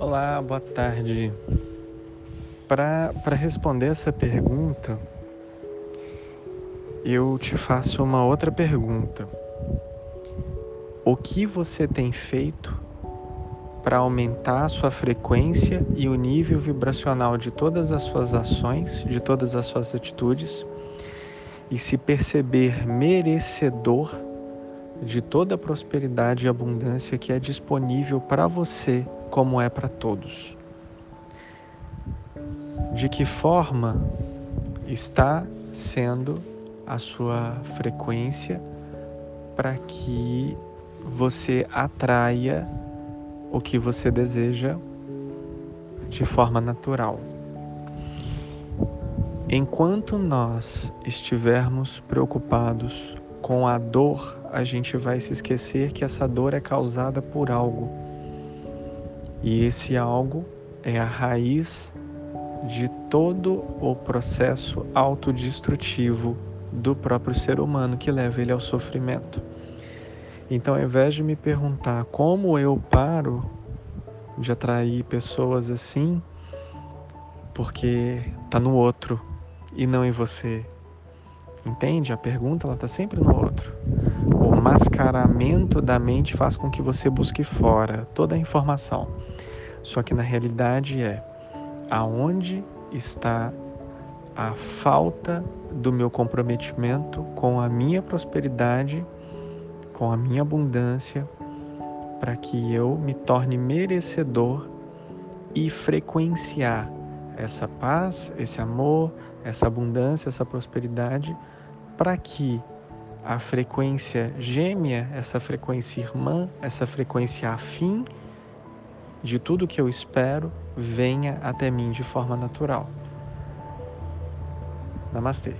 Olá, boa tarde. Para responder essa pergunta, eu te faço uma outra pergunta. O que você tem feito para aumentar a sua frequência e o nível vibracional de todas as suas ações, de todas as suas atitudes e se perceber merecedor de toda a prosperidade e abundância que é disponível para você, como é para todos? De que forma está sendo a sua frequência para que você atraia o que você deseja de forma natural. Enquanto nós estivermos preocupados com a dor, a gente vai se esquecer que essa dor é causada por algo. E esse algo é a raiz de todo o processo autodestrutivo do próprio ser humano que leva ele ao sofrimento. Então, ao invés de me perguntar como eu paro de atrair pessoas assim, porque tá no outro e não em você. Entende? A pergunta ela tá sempre no outro. O mascaramento da mente faz com que você busque fora toda a informação. Só que na realidade é aonde está a falta do meu comprometimento com a minha prosperidade com a minha abundância, para que eu me torne merecedor e frequenciar essa paz, esse amor, essa abundância, essa prosperidade, para que a frequência gêmea, essa frequência irmã, essa frequência afim de tudo que eu espero venha até mim de forma natural. Namastê.